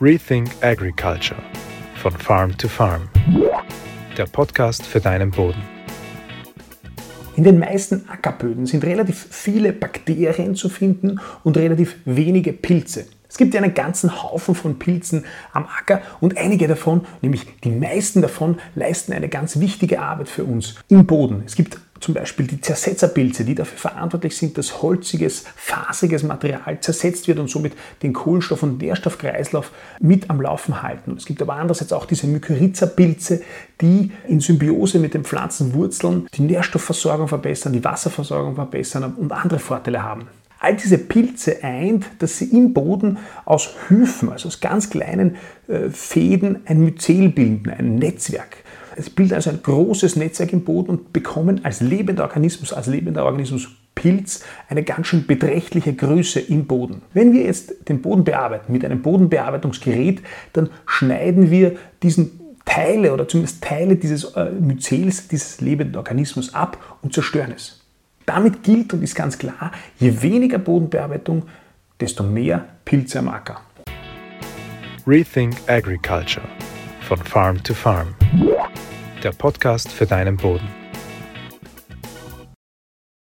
Rethink Agriculture von Farm to Farm. Der Podcast für deinen Boden. In den meisten Ackerböden sind relativ viele Bakterien zu finden und relativ wenige Pilze. Es gibt ja einen ganzen Haufen von Pilzen am Acker und einige davon, nämlich die meisten davon, leisten eine ganz wichtige Arbeit für uns im Boden. Es gibt zum Beispiel die Zersetzerpilze, die dafür verantwortlich sind, dass holziges, fasiges Material zersetzt wird und somit den Kohlenstoff- und Nährstoffkreislauf mit am Laufen halten. Es gibt aber andererseits auch diese Mykorrhiza-Pilze, die in Symbiose mit den Pflanzenwurzeln die Nährstoffversorgung verbessern, die Wasserversorgung verbessern und andere Vorteile haben. All diese Pilze eint, dass sie im Boden aus Hyphen, also aus ganz kleinen äh, Fäden, ein Myzel bilden, ein Netzwerk. Es bildet also ein großes Netzwerk im Boden und bekommen als lebender Organismus, als lebender Organismus Pilz eine ganz schön beträchtliche Größe im Boden. Wenn wir jetzt den Boden bearbeiten mit einem Bodenbearbeitungsgerät, dann schneiden wir diesen Teile oder zumindest Teile dieses äh, Myzels, dieses lebenden Organismus ab und zerstören es. Damit gilt und ist ganz klar, je weniger Bodenbearbeitung, desto mehr Pilze am Acker. Rethink Agriculture von Farm to Farm. Der Podcast für deinen Boden.